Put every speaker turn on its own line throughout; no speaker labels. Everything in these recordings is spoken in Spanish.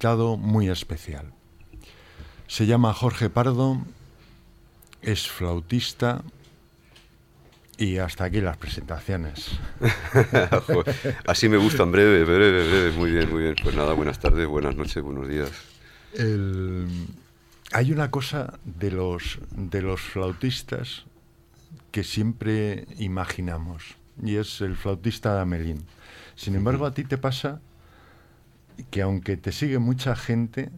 Invitado muy especial. Se llama Jorge Pardo, es flautista y hasta aquí las presentaciones.
Así me gustan, breve, breve, breve. Muy bien, muy bien. Pues nada, buenas tardes, buenas noches, buenos días.
El- hay una cosa de los, de los flautistas que siempre imaginamos y es el flautista de Amelín. Sin embargo, a ti te pasa que aunque te sigue mucha gente,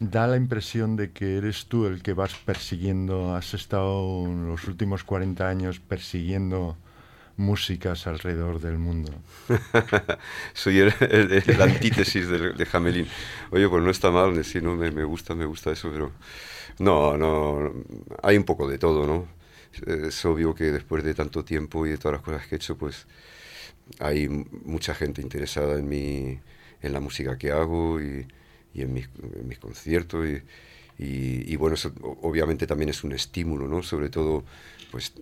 da la impresión de que eres tú el que vas persiguiendo, has estado los últimos 40 años persiguiendo músicas alrededor del mundo.
Soy el, el- el antítesis de, de Jamelín. Oye, pues no está mal, sí, no, me, me gusta, me gusta eso, pero no, no, hay un poco de todo, ¿no? Es obvio que después de tanto tiempo y de todas las cosas que he hecho, pues hay mucha gente interesada en mi, en la música que hago y, y en, mis, en mis conciertos y, y- y bueno, eso obviamente también es un estímulo, ¿no? Sobre todo, pues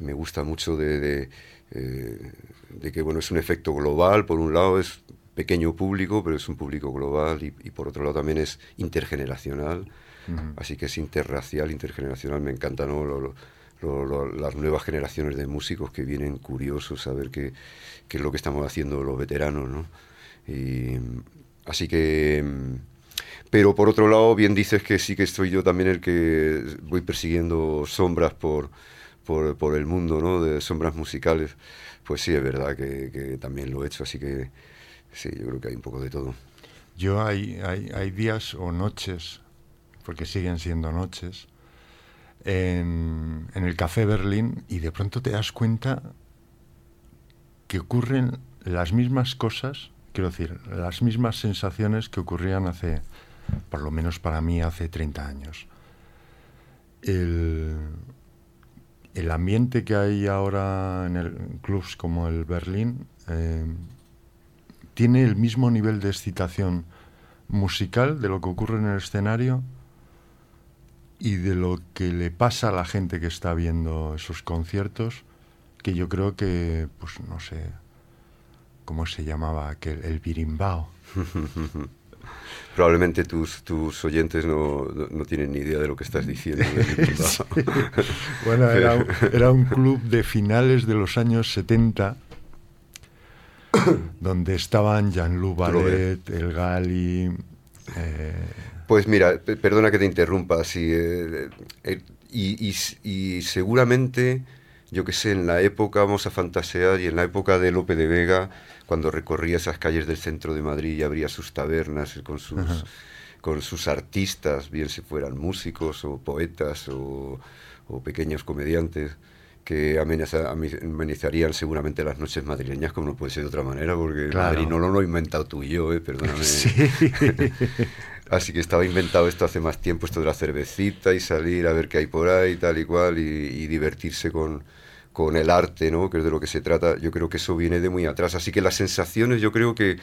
me gusta mucho de, de, eh, de que bueno es un efecto global por un lado es pequeño público pero es un público global y, y por otro lado también es intergeneracional así que es interracial intergeneracional me encanta ¿no? Lo- lo- lo- lo- las nuevas generaciones de músicos que vienen curiosos a ver qué, qué es lo que estamos haciendo los veteranos ¿no? Y así que pero por otro lado, bien dices que sí que estoy yo también el que voy persiguiendo sombras por, por, por el mundo, ¿no? De sombras musicales. Pues sí, es verdad que, que también lo he hecho, así que sí, yo creo que hay un poco de todo.
Yo hay, hay, hay días o noches, porque siguen siendo noches, en, en el Café Berlín y de pronto te das cuenta que ocurren las mismas cosas, quiero decir, las mismas sensaciones que ocurrían hace, por lo menos para mí, hace 30 años. El, ambiente que hay ahora en, el, clubs como el Berlín eh, tiene el mismo nivel de excitación musical de lo que ocurre en el escenario y de lo que le pasa a la gente que está viendo esos conciertos, que yo creo que, pues no sé, ¿cómo se llamaba aquel? El birimbao.
Probablemente tus, tus oyentes no, no, tienen ni idea de lo que estás diciendo.
Sí. Bueno, era, un- era un club de finales de los años 70 donde estaban Jean-Loup Ballet, El Gali, eh,
Pues mira, pe- perdona que te interrumpa, sí, eh, eh, y, y y seguramente, yo que sé, en la época, vamos a fantasear, y en la época de Lope de Vega, cuando recorría esas calles del centro de Madrid y abría sus tabernas con sus,
Ajá.
con sus artistas, bien si fueran músicos o poetas o, o pequeños comediantes que amenizarían seguramente las noches madrileñas, como no puede ser de otra manera, porque Madrid no lo he inventado tú y yo, ¿eh? perdóname. Así que estaba inventado esto hace más tiempo, esto de la cervecita y salir a ver qué hay por ahí, tal y cual, y, divertirse con, con el arte, ¿no? que es de lo que se trata. Yo creo que eso viene de muy atrás. Así que las sensaciones, yo creo que,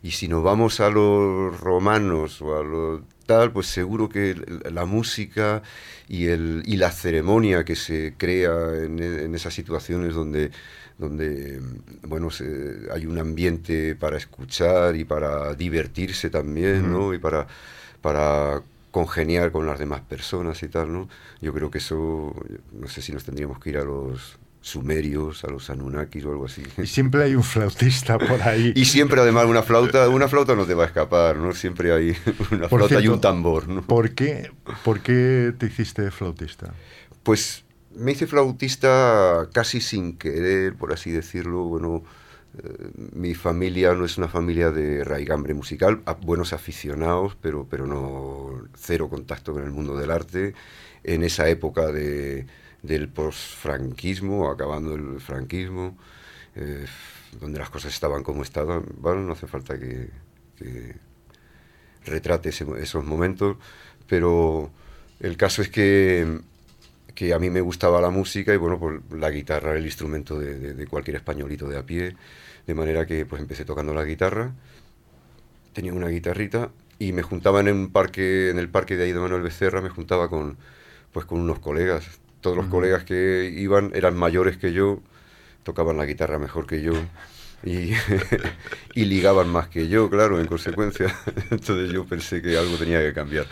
y si nos vamos a los romanos o a los tal, pues seguro que la música y, el, y la ceremonia que se crea en, esas situaciones donde, donde bueno, hay un ambiente para escuchar y para divertirse también, ¿no? Y para, para congeniar con las demás personas y tal, ¿no? Yo creo que eso, no sé si nos tendríamos que ir a los sumerios, a los Anunnakis o algo así.
Y siempre hay un flautista por ahí.
y siempre además una flauta, una flauta no te va a escapar, ¿no? Siempre hay una flauta y un tambor, ¿no?
¿por qué, ¿Por qué te hiciste flautista?
Pues me hice flautista casi sin querer, por así decirlo, bueno... Eh, mi familia no es una familia de raigambre musical, buenos aficionados, pero, pero no cero contacto con el mundo del arte. En esa época de, del posfranquismo, acabando el franquismo, eh, donde las cosas estaban como estaban. Bueno, no hace falta que, retrate esos momentos, pero el caso es que, que, a mí me gustaba la música y bueno, pues la guitarra era el instrumento de, cualquier españolito de a pie, de manera que pues empecé tocando la guitarra, tenía una guitarrita y me juntaba en un parque, en el parque de ahí de Manuel Becerra, me juntaba con, pues con unos colegas, todos los colegas que iban eran mayores que yo, tocaban la guitarra mejor que yo y, y ligaban más que yo, claro, en consecuencia. Entonces yo pensé que algo tenía que cambiar.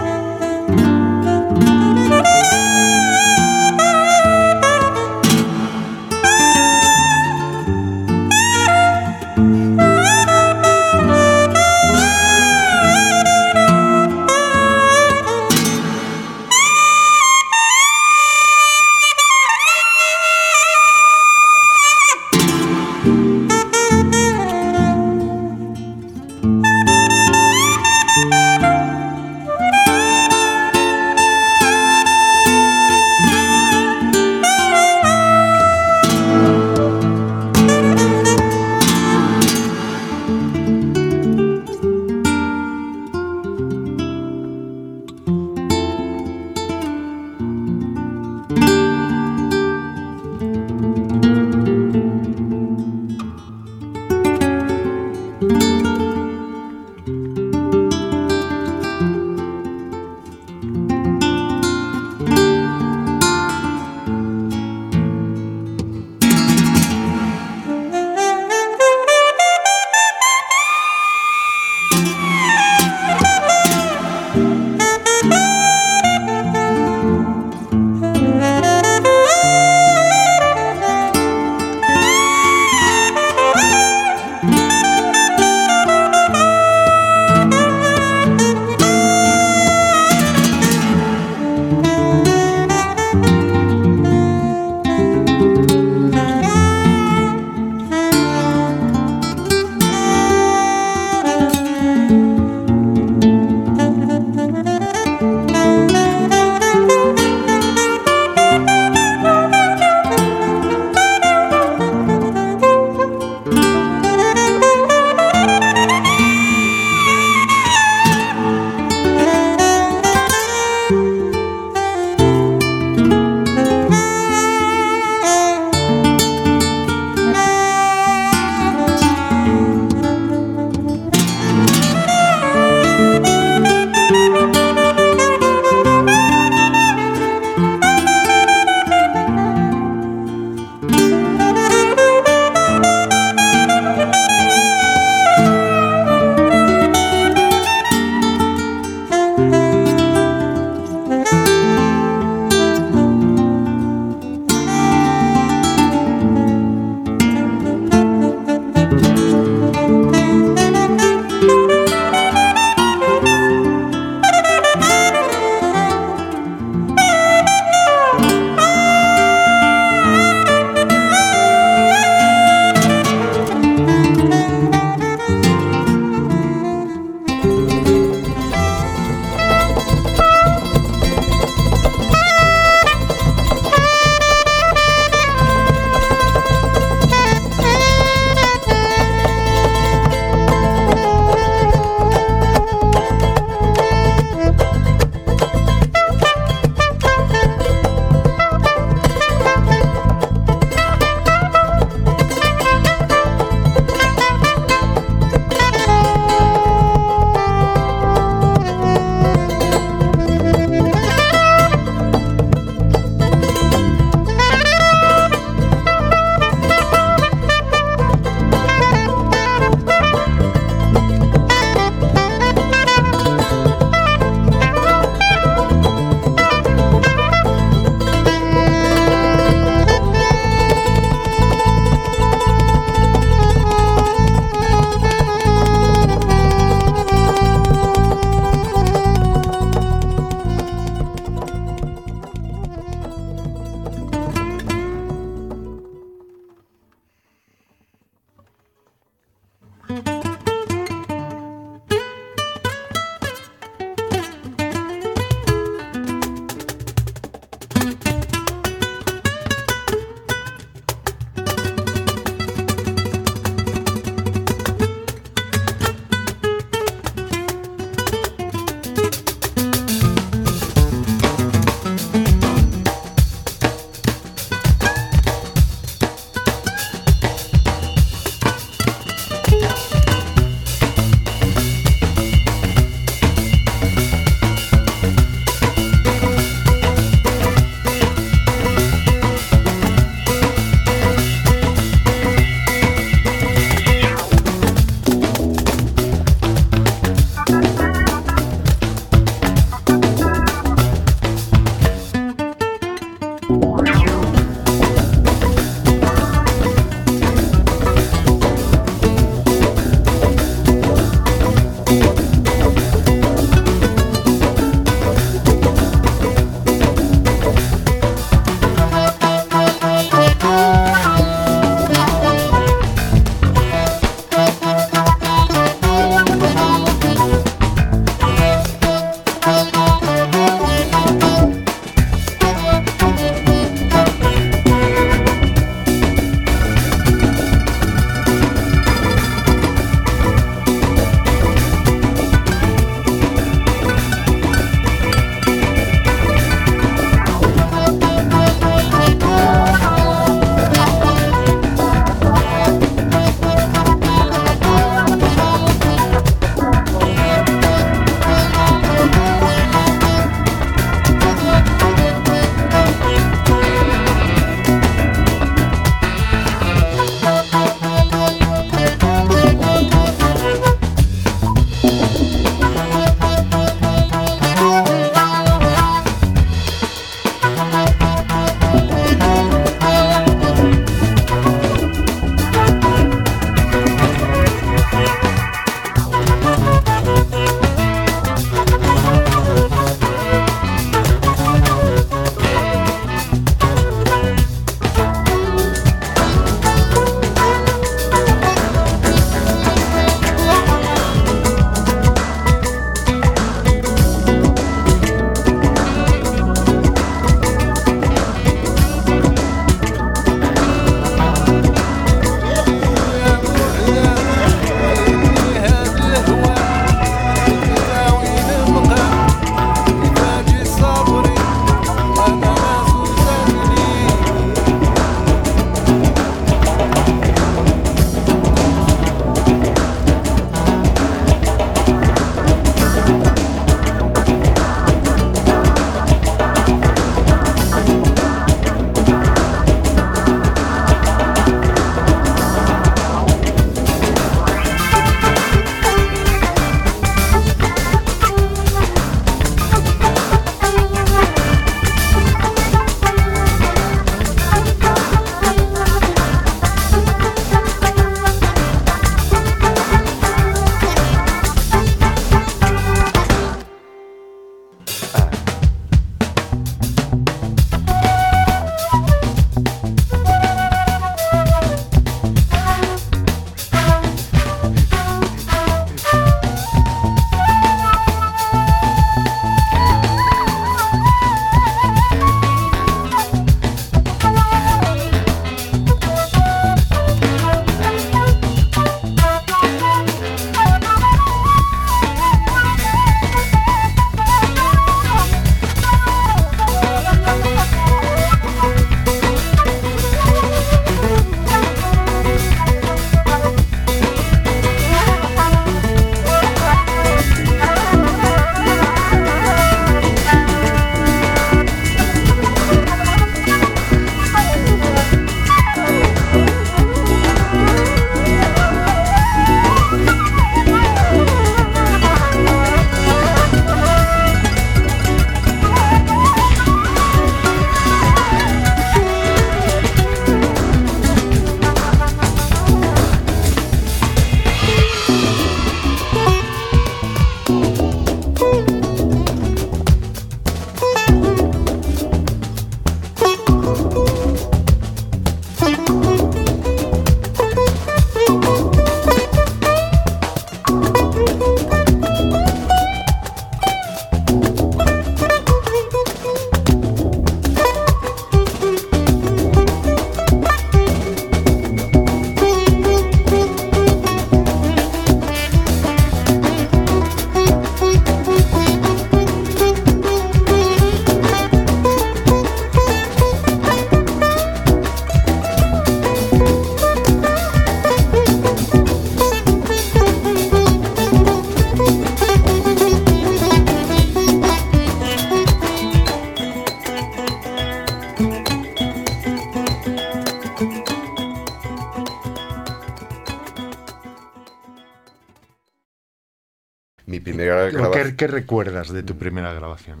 ¿Qué, recuerdas de tu primera grabación?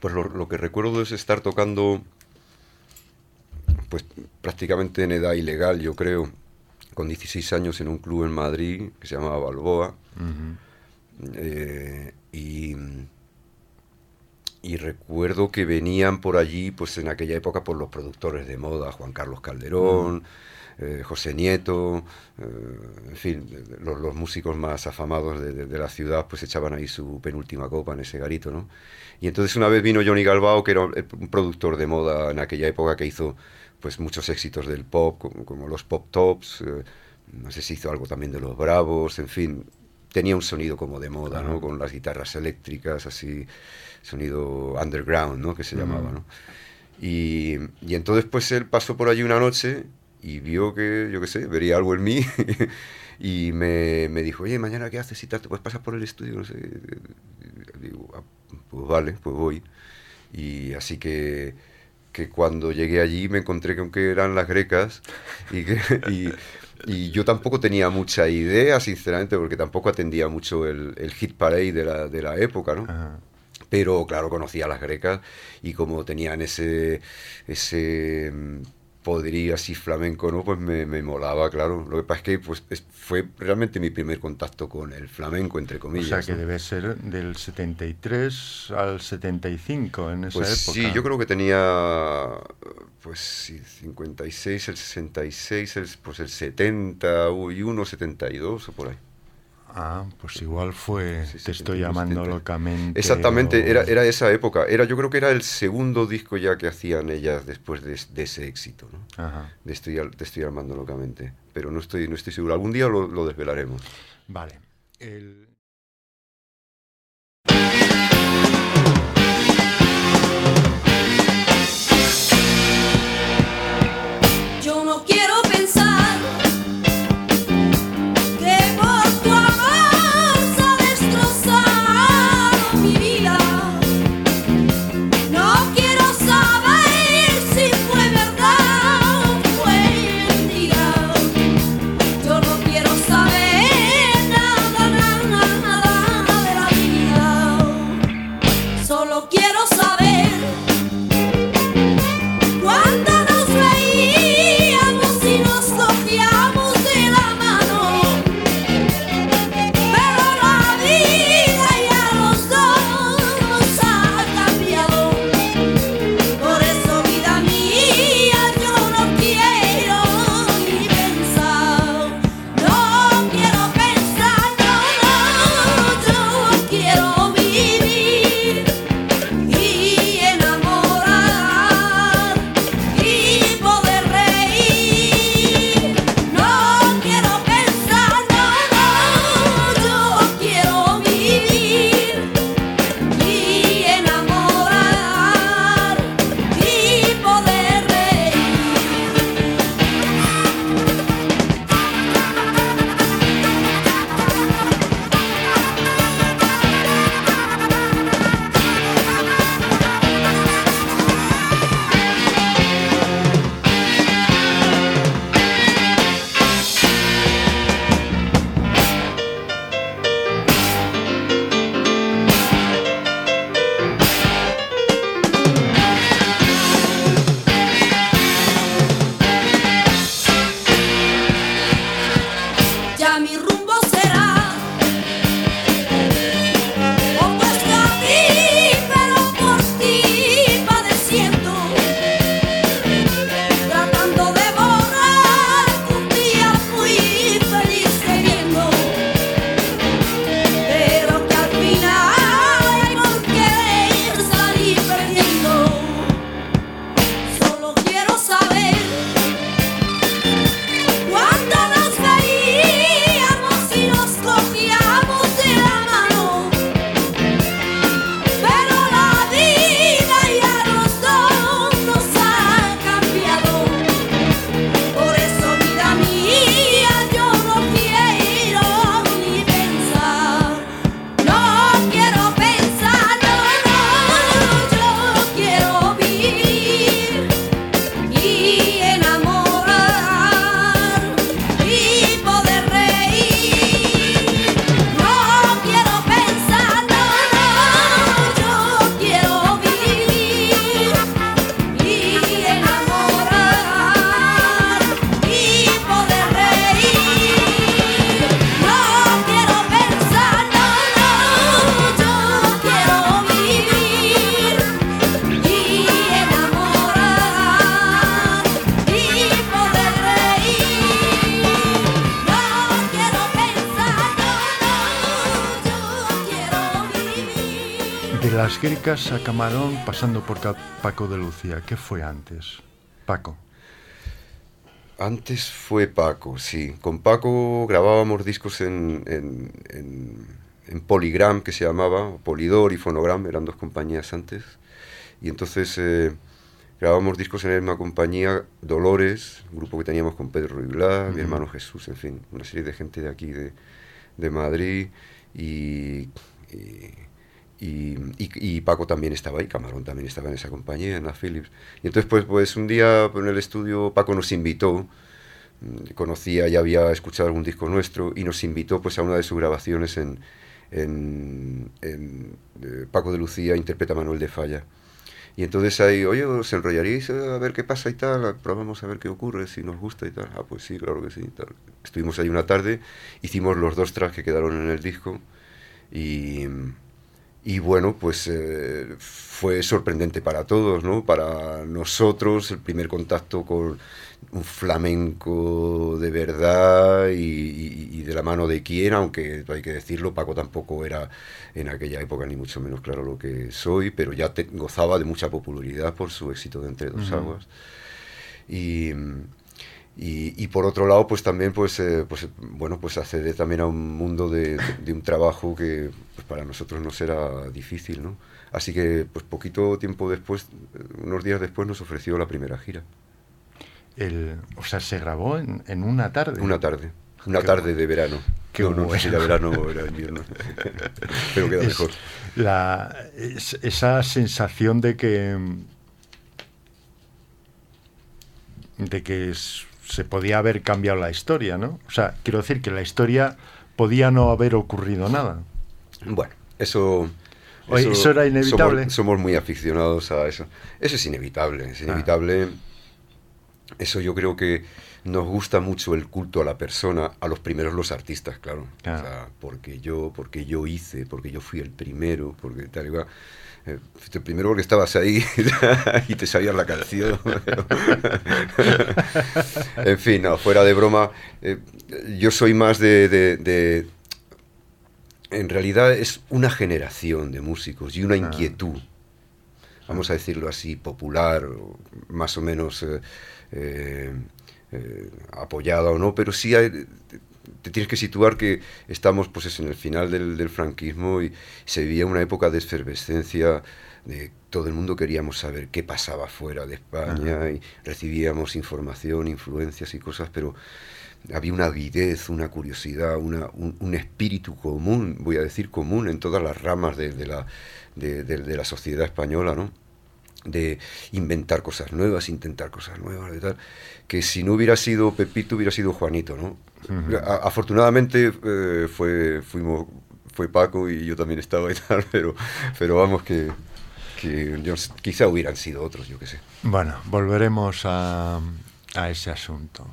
Pues lo, que recuerdo es estar tocando, pues prácticamente en edad ilegal, yo creo, con 16 años en un club en Madrid que se llamaba Balboa. Eh, y, y, recuerdo que venían por allí, pues en aquella época, por los productores de moda, Juan Carlos Calderón. Eh, José Nieto, eh, en fin, los, músicos más afamados de, la ciudad, pues echaban ahí su penúltima copa en ese garito, ¿no? Y entonces una vez vino Johnny Galbao, que era un productor de moda en aquella época, que hizo pues muchos éxitos del pop, como, los pop tops, eh, no sé si hizo algo también de los Bravos, en fin, tenía un sonido como de moda, ¿no? Con las guitarras eléctricas, así, sonido underground, ¿no? Que se llamaba, ¿no? Y, y, entonces pues él pasó por allí una noche y vio que, yo qué sé, vería algo en mí y me, me, dijo, oye, mañana qué haces si te puedes pasar por el estudio, no sé. digo, ah, pues vale, pues voy. Y así que, que cuando llegué allí me encontré con que eran las grecas y, que, y, y yo tampoco tenía mucha idea, sinceramente, porque tampoco atendía mucho el, el hit parade de la, de la época, ¿no? Pero claro, conocía a las grecas y como tenían ese, ese podría, así flamenco, ¿no? Pues me, me, molaba, claro. Lo que pasa es que pues, fue realmente mi primer contacto con el flamenco, entre comillas.
O sea, que debe ser del 73 al 75 en esa pues época.
Sí, yo creo que tenía, pues sí, 56, el 66, el, pues el 71, 72 o por ahí.
Ah, pues igual fue Te estoy llamando locamente.
Exactamente, era, era esa época. Era, yo creo que era el segundo disco ya que hacían ellas después de, ese éxito, ¿no? Ajá. De estoy, te estoy llamando locamente. Pero no estoy, no estoy seguro. Algún día lo, lo desvelaremos.
Vale. El... las Gricas a Camarón pasando por Paco de Lucía. ¿Qué fue antes? Paco.
Antes fue Paco, sí. Con Paco grabábamos discos en, en, Polygram, que se llamaba, Polidor y Fonogram, eran dos compañías antes. Y entonces eh, grabábamos discos en la misma compañía, Dolores, un grupo que teníamos con Pedro Ruibla, mi hermano Jesús, en fin, una serie de gente de aquí, de, de Madrid. y, y, Paco también estaba ahí, Camarón también estaba en esa compañía, en la Philips. Y entonces, pues, pues un día en el estudio Paco nos invitó, mm, conocía, ya había escuchado algún disco nuestro, y nos invitó pues a una de sus grabaciones en, en, eh, Paco de Lucía interpreta Manuel de Falla. Y entonces ahí, oye, ¿os enrollaríais a ver qué pasa y tal? Probamos a ver qué ocurre, si nos gusta y tal. Ah, pues sí, claro que sí. Tal. Estuvimos ahí una tarde, hicimos los dos tracks que quedaron en el disco y y bueno, pues eh, fue sorprendente para todos, ¿no? Para nosotros, el primer contacto con un flamenco de verdad y, de la mano de quien, aunque hay que decirlo, Paco tampoco era en aquella época ni mucho menos claro lo que soy, pero ya gozaba de mucha popularidad por su éxito de Entre Dos Aguas. Y, y, por otro lado, pues también, pues, eh, pues bueno, pues accede también a un mundo de, un trabajo que pues, para nosotros no será difícil, ¿no? Así que, pues poquito tiempo después, unos días después, nos ofreció la primera gira.
El, o sea, se grabó en, en una tarde.
Una tarde. Una tarde de verano.
Qué no,
no, era verano o era invierno. Pero queda mejor.
La, esa sensación de que de que es, se podía haber cambiado la historia, ¿no? O sea, quiero decir que la historia podía no haber ocurrido nada.
Bueno, eso...
eso, era inevitable.
Somos, muy aficionados a eso. Eso es inevitable, es ah. inevitable. Eso yo creo que nos gusta mucho el culto a la persona, a los primeros los artistas, claro. Ah. O sea, porque yo, porque yo hice, porque yo fui el primero, porque tal y eh, primero porque estabas ahí y te sabías la canción. en fin, no, fuera de broma, eh, yo soy más de, En realidad es una generación de músicos y una inquietud, vamos a decirlo así, popular, más o menos eh, apoyada o no, pero sí hay te tienes que situar que estamos pues en el final del, franquismo y se vivía una época de efervescencia de todo el mundo queríamos saber qué pasaba fuera de España y recibíamos información, influencias y cosas, pero había una avidez, una curiosidad, una, un, espíritu común, voy a decir común en todas las ramas de, la, de, de la sociedad española, ¿no? De inventar cosas nuevas, intentar cosas nuevas, de tal, que si no hubiera sido Pepito hubiera sido Juanito, ¿no? afortunadamente eh, fue, fuimos, fue Paco y yo también estaba y tal, pero, pero vamos que, que quizá hubieran sido otros, yo qué sé.
Bueno, volveremos a, a ese asunto.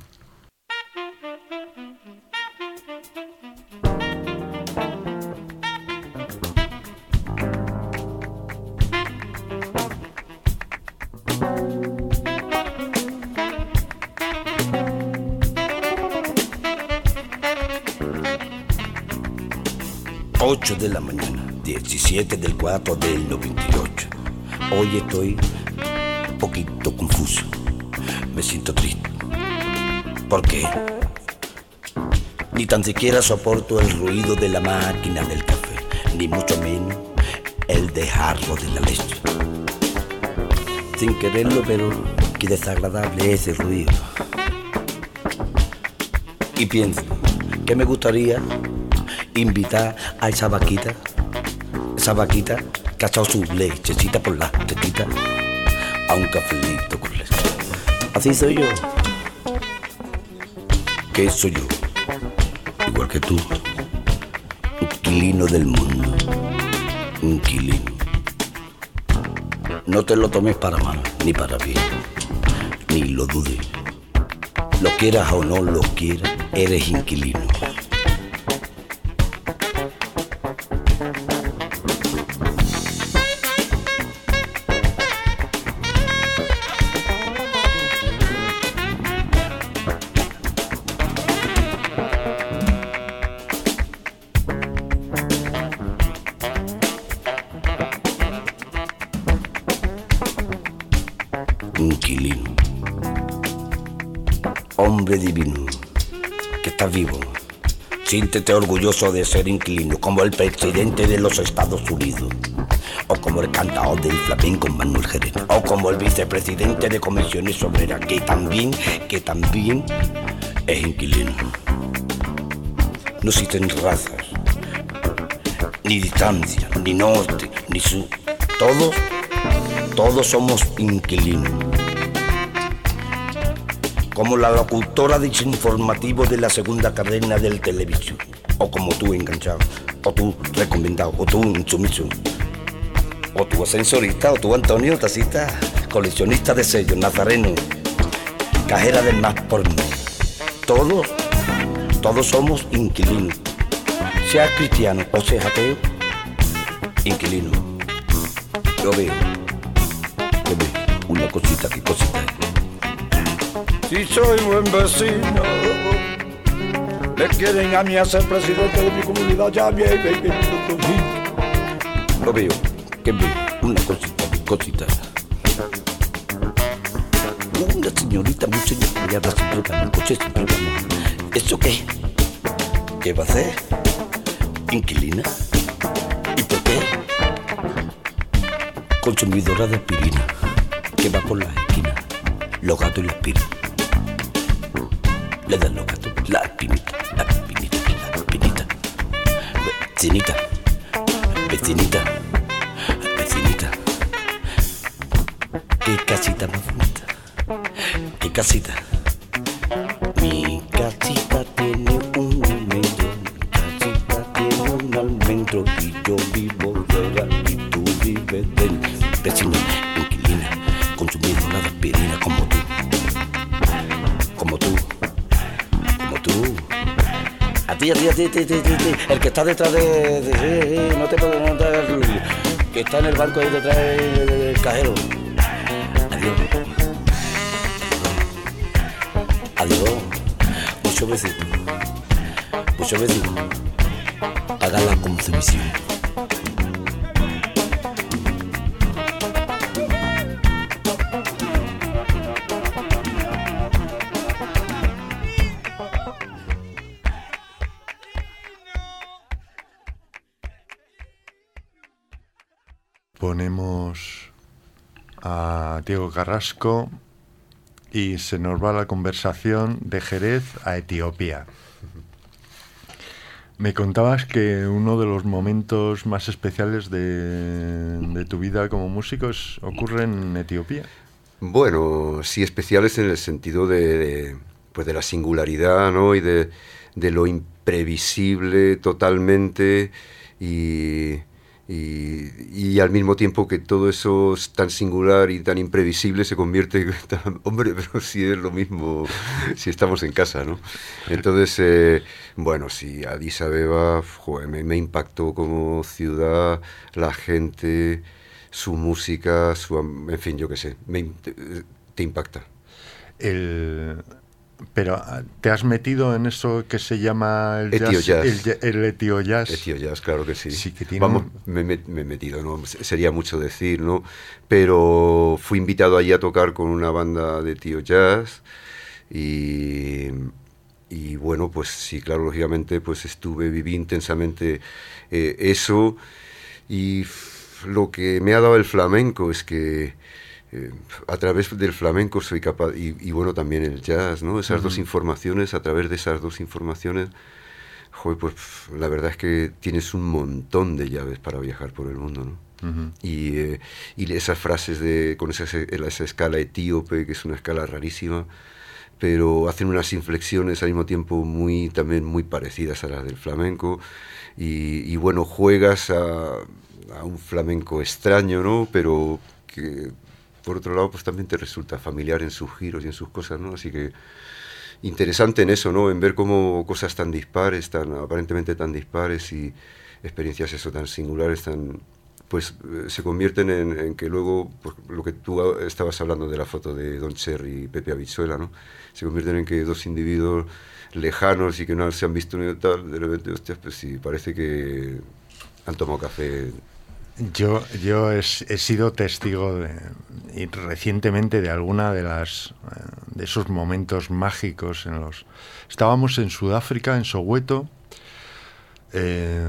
8 de la mañana, 17 del 4 del 98. Hoy estoy un poquito confuso. Me siento triste. ¿Por qué? Ni tan siquiera soporto el ruido de la máquina del café, ni mucho menos el dejarlo de la leche. Sin quererlo, pero qué desagradable ese ruido. Y pienso que me gustaría invitar a esa vaquita, esa vaquita que ha echado su lechecita por la tetita a un cafelito con leche. Así soy yo. ¿Qué soy yo? Igual que tú. Un quilino del mundo. Un quilino. No te lo tomes para mal, ni para bien, ni lo dudes. Lo quieras o no lo quieras, eres inquilino. Siéntete orgulloso de ser inquilino, como el presidente de los Estados Unidos, o como el cantador del flamenco Manuel Jerez, o como el vicepresidente de Comisiones Obreras, que también, que también es inquilino. No existen razas, ni distancia, ni norte, ni sur. Todos, todos somos inquilinos. Como la locutora desinformativo de la segunda cadena del televisión. O como tú enganchado, o tú recomendado, o tú insumiso. O tú ascensorista, o tú Antonio, tacita, coleccionista de sellos, nazareno, cajera del más porno. Todos, todos somos inquilinos. Seas cristiano o seas ateo, inquilino. Yo veo, yo veo una cosita, qué cosita. Si soy buen vecino, me quieren a mí hacer presidente de mi comunidad, ya bien, bien, Lo veo, que veo, una cosita, cosita. Una señorita muy señorita siempre gana, el coche siempre gana. ¿Eso qué? ¿Qué va a hacer? ¿Inquilina? ¿Y por qué? Consumidora de aspirina, que va por las esquinas, los gatos y las piras. Le dan los gatos, la espinita, la espinita, la espinita. Vecinita, vecinita, vecinita. Qué casita más bonita, qué casita. El que está detrás de, no te puedo notar, que está en el banco ahí detrás del, cajero. Adiós. Adiós. Muchos besitos. Muchos besitos. Haga la consumición.
A Diego Carrasco y se nos va la conversación de Jerez a Etiopía. Me contabas que uno de los momentos más especiales de, tu vida como músico es- ocurre en Etiopía.
Bueno, sí, especiales en el sentido de, de, pues de la singularidad, ¿no? Y de, de lo imprevisible totalmente y, y, al mismo tiempo que todo eso es tan singular y tan imprevisible se convierte en... Hombre, pero sí es lo mismo si estamos en casa, ¿no? Entonces, eh, bueno, sí, Addis Abeba, me, impactó como ciudad, la gente su música, su, en fin, yo qué sé, me te, te impacta.
El, pero ah, te has metido en eso que se llama el
Etio jazz.
el, el etio jazz.
Etio Jazz, claro que sí.
Sí, que tiene
Vamos, me, me- me he metido, ¿no? Se- Sería mucho decir, ¿no? Pero fui invitado allí a tocar con una banda de Tío Jazz y, y bueno, pues sí, claro, lógicamente, pues estuve, viví intensamente eh, eso y lo que me ha dado el flamenco es que eh, a través del flamenco soy capaz, y, y bueno, también el jazz, ¿no? Esas dos informaciones, a través de esas dos informaciones, joder, pues la verdad es que tienes un montón de llaves para viajar por el mundo, ¿no? Y, eh, y esas frases de, con esa, esa escala etíope, que es una escala rarísima, pero hacen unas inflexiones al mismo tiempo muy, también muy parecidas a las del flamenco, y, y bueno, juegas a, a un flamenco extraño, ¿no? Pero que por otro lado pues también te resulta familiar en sus giros y en sus cosas, ¿no? Así que interesante en eso, ¿no? En ver cómo cosas tan dispares, tan aparentemente tan dispares y experiencias eso tan singulares, tan pues eh, se convierten en, en que luego, pues, lo que tú estabas hablando de la foto de Don Cherry y Pepe Abizuela, ¿no? Se convierten en que dos individuos lejanos y que no se han visto ni tal, de repente, hostias, pues sí, parece que han tomado café
Yo, yo he, sido testigo de, recientemente de alguna de las eh, de esos momentos mágicos en los. Estábamos en Sudáfrica, en Soweto, eh,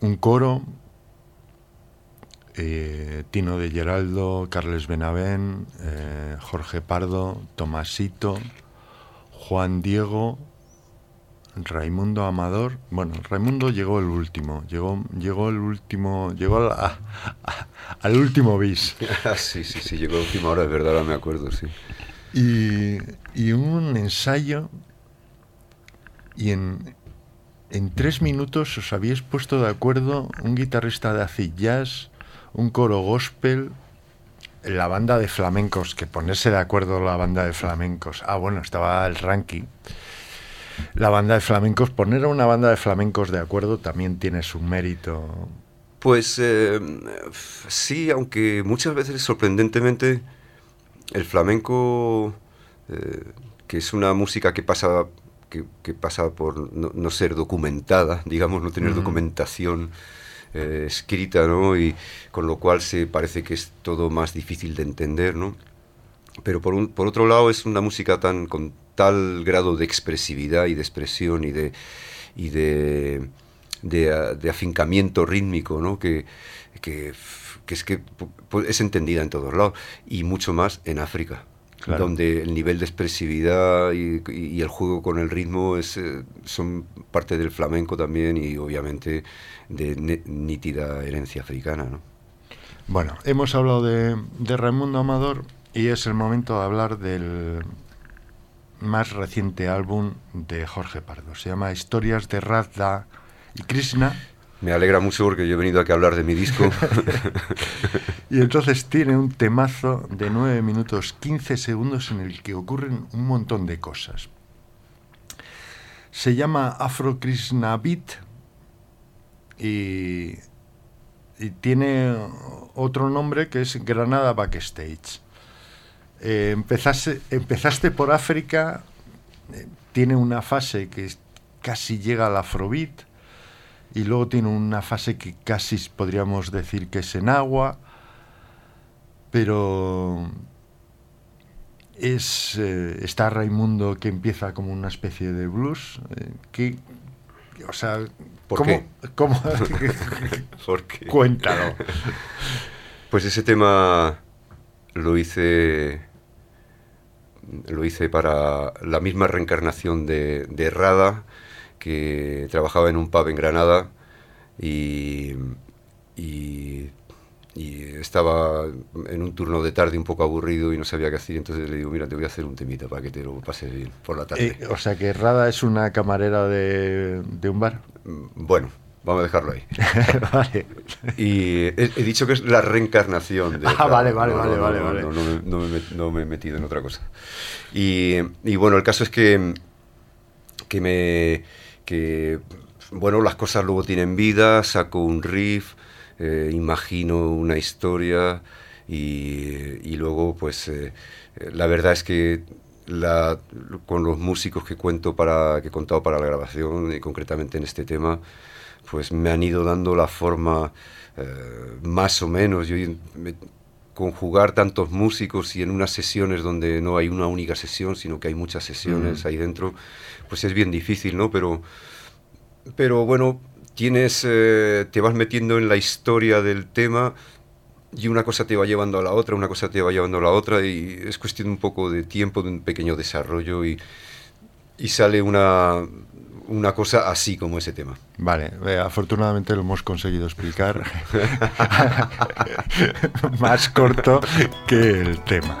un coro, eh, Tino de Geraldo, Carles Benavén, Jorge Pardo, Tomasito, Juan Diego, Raimundo Amador, bueno, Raimundo llegó el último, llegó, llegó el último, llegó al último bis.
sí, sí, sí, llegó a última hora, es verdad, ahora me acuerdo, sí.
Y, y un ensayo y en, en tres minutos os habíais puesto de acuerdo un guitarrista de acid jazz, un coro gospel, la banda de flamencos, que ponerse de acuerdo la banda de flamencos. Ah, bueno, estaba el ranking la banda de flamencos, poner a una banda de flamencos de acuerdo también tiene su mérito.
Pues eh, sí, aunque muchas veces sorprendentemente el flamenco, eh, que es una música que pasa, que, pasa por no, ser documentada, digamos, no tener documentación eh, escrita, ¿no? Y con lo cual se parece que es todo más difícil de entender, ¿no? Pero por, un, por otro lado es una música tan con tal grado de expresividad y de expresión y de, y de, de, afincamiento rítmico, ¿no? que, que, es que es entendida en todos lados y mucho más en África. donde el nivel de expresividad y, y, el juego con el ritmo es, eh, son parte del flamenco también y obviamente de nítida herencia africana. ¿no?
Bueno, hemos hablado de, de Raimundo Amador y es el momento de hablar del más reciente álbum de Jorge Pardo. Se llama Historias de Radha y Krishna.
Me alegra mucho porque yo he venido aquí a hablar de mi disco.
y entonces tiene un temazo de 9 minutos 15 segundos en el que ocurren un montón de cosas. Se llama Afro Krishna Beat y, y tiene otro nombre que es Granada Backstage. Eh, empezaste, empezaste por África, eh, tiene una fase que casi llega al afrobeat y luego tiene una fase que casi podríamos decir que es en agua, pero es eh, está Raimundo que empieza como una especie de blues, que o sea,
¿Por qué?
¿Por qué? Cuéntalo.
Pues ese tema lo hice lo hice para la misma reencarnación de, de Rada, que trabajaba en un pub en Granada y, y, estaba en un turno de tarde un poco aburrido y no sabía qué hacer. Entonces le digo, mira, te voy a hacer un temita para que te lo pases bien por la tarde.
Eh, o sea que Rada es una camarera de, de un bar.
Bueno, Vamos a dejarlo ahí. vale. Y he, dicho que es la reencarnación.
De ah, vale, vale, vale, vale,
vale. No, me, he metido en otra cosa. Y, bueno, el caso es que, que me... Que, bueno, las cosas luego tienen vida, saco un riff, eh, imagino una historia y, luego pues eh, la verdad es que la, con los músicos que cuento para que he contado para la grabación y concretamente en este tema pues me han ido dando la forma eh, más o menos. Yo, conjugar tantos músicos y en unas sesiones donde no hay una única sesión, sino que hay muchas sesiones ahí dentro, pues es bien difícil, ¿no? Pero, pero bueno, tienes, eh, te vas metiendo en la historia del tema y una cosa te va llevando a la otra, una cosa te va llevando a la otra y es cuestión un poco de tiempo, de un pequeño desarrollo y, y sale una, una cosa así como ese tema.
Vale, afortunadamente lo hemos conseguido explicar más corto que el tema.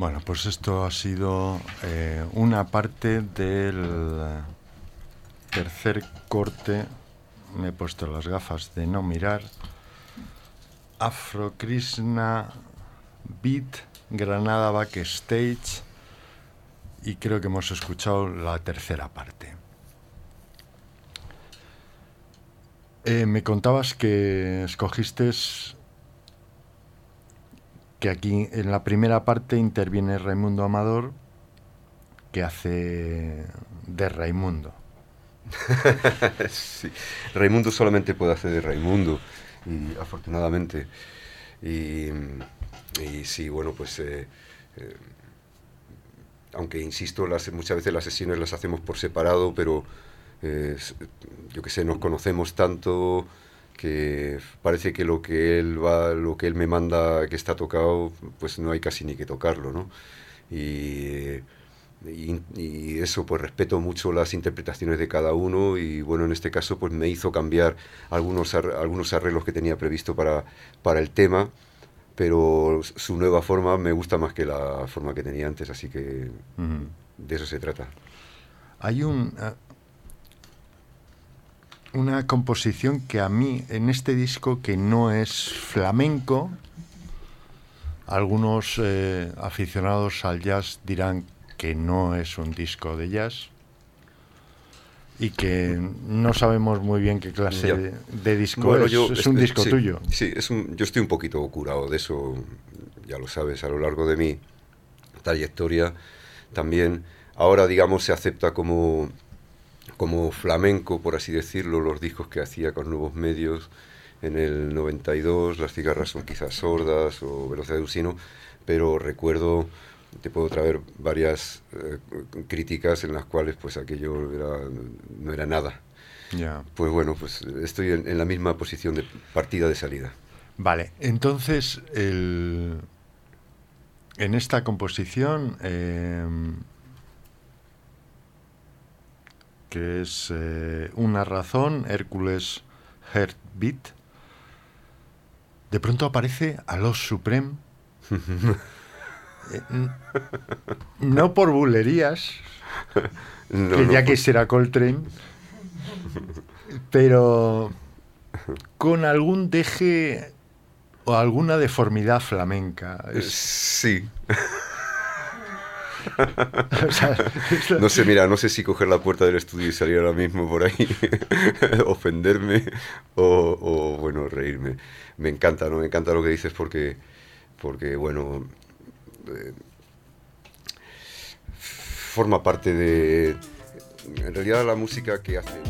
Bueno, pues esto ha sido eh, una parte del tercer corte. Me he puesto las gafas de no mirar. Afro Krishna Beat, Granada Backstage. Y creo que hemos escuchado la tercera parte. Eh, me contabas que escogiste que aquí en la primera parte interviene Raimundo Amador, que hace de Raimundo.
sí. Raimundo solamente puede hacer de Raimundo, y afortunadamente. Y, sí, bueno, pues eh, eh, aunque insisto, las, muchas veces las sesiones las hacemos por separado, pero yo que sé, nos conocemos tanto que parece que lo que él va, lo que él me manda que está tocado, pues no hay casi ni que tocarlo, ¿no? Y, y, eso, pues respeto mucho las interpretaciones de cada uno y bueno, en este caso pues me hizo cambiar algunos, algunos arreglos que tenía previsto para, para el tema, pero su nueva forma me gusta más que la forma que tenía antes, así que de eso se trata.
Hay un, una composición que a mí en este disco que no es flamenco, algunos eh, aficionados al jazz dirán que no es un disco de jazz y que no sabemos muy bien qué clase de, disco es. es un disco tuyo.
Sí, es yo estoy un poquito curado de eso, ya lo sabes, a lo largo de mi trayectoria también. Ahora, digamos, se acepta como como flamenco, por así decirlo, los discos que hacía con nuevos medios en el 92, las cigarras son quizás sordas o velocidad de usino, pero recuerdo, te puedo traer varias eh, críticas en las cuales pues aquello no era nada. Pues bueno, pues estoy en, la misma posición de partida de salida.
Vale, entonces en esta composición eh, que es eh, una razón, Hércules Heartbeat. De pronto aparece a los Supreme. Eh, no por bulerías, que ya que será Coltrane, pero con algún deje o alguna deformidad flamenca.
Sí. no sé, mira, no sé si coger la puerta del estudio y salir ahora mismo por ahí, ofenderme o, bueno, reírme. Me encanta, ¿no? Me encanta lo que dices porque, porque bueno, eh, forma parte de, en realidad, la música que hace.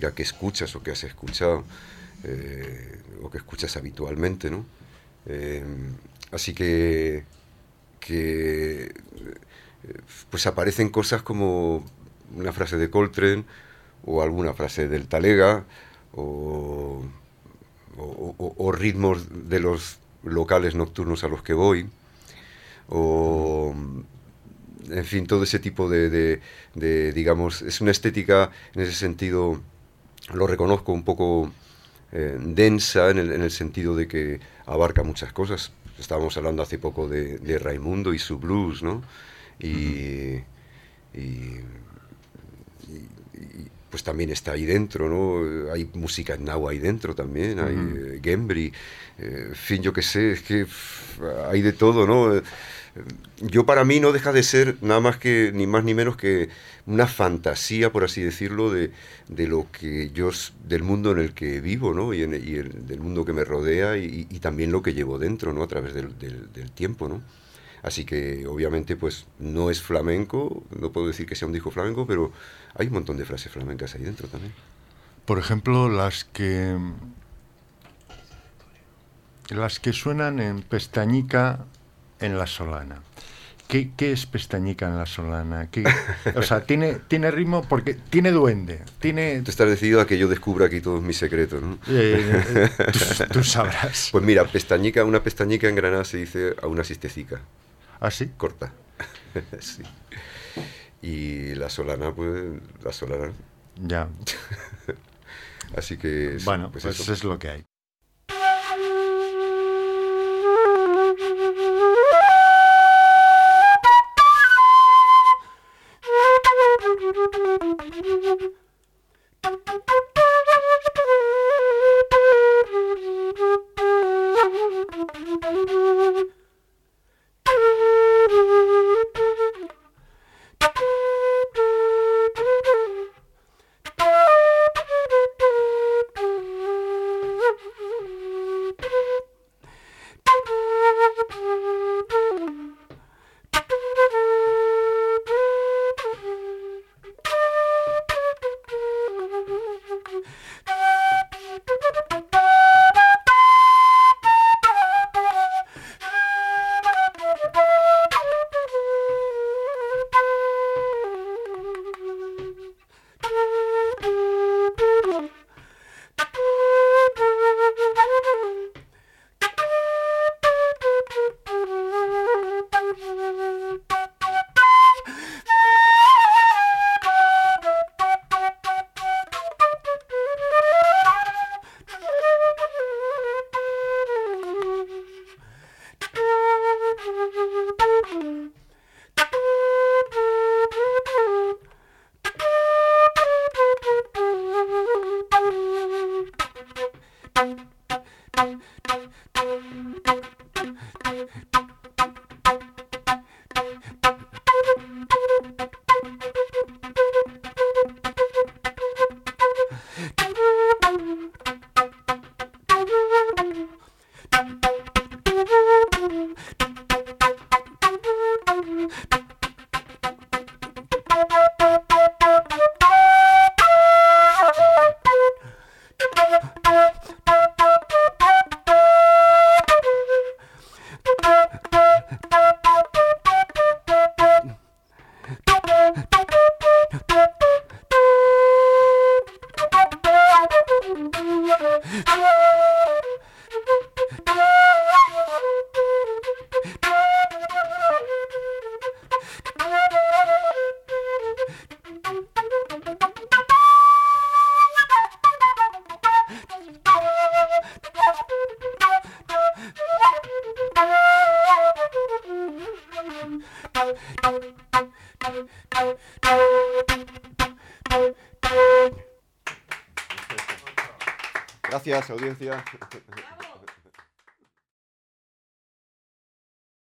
Que
escuchas o que has escuchado eh, o que escuchas habitualmente, ¿no? Eh, así que, eh, pues aparecen cosas como una frase de Coltrane o alguna frase del Talega o ritmos de los locales nocturnos a los que voy o en fin, todo ese tipo de, de- de, digamos, es una estética en ese sentido, lo reconozco un poco eh, densa en el, en el sentido de que abarca muchas cosas. Estábamos hablando hace poco de, de Raimundo y su blues, ¿no? Y, y- y, pues también está ahí dentro, ¿no? Hay música en náhuatl ahí dentro también, hay eh, Gembri, eh, en fin, yo qué sé, es que pff, hay de todo, ¿no? Yo para mí no deja de ser nada más que, ni más ni menos que una fantasía, por así decirlo, de, de lo que yo, del mundo en el que vivo, ¿no? Y, del mundo que me rodea y, también lo que llevo dentro, ¿no? A través del, del- del tiempo, ¿no? Así que obviamente pues no es flamenco, no puedo decir que sea un disco flamenco, pero hay un montón de frases flamencas ahí dentro también.
Por ejemplo, las que las que suenan en Pestañica en la Solana. ¿Qué, qué es Pestañica en la Solana? ¿Qué- o sea, tiene, tiene ritmo porque tiene duende, tiene...
Tú estás decidido a que yo descubra aquí todos mis secretos, ¿no?
eh, eh, tú, tú sabrás.
Pues mira, pestañica, una pestañica en Granada se dice a una sistecica,
¿Ah, sí?
corta. sí. Y la solana, pues, la solana.
Ya.
Así que... sí,
Bueno, pues,
eso.
es lo que hay.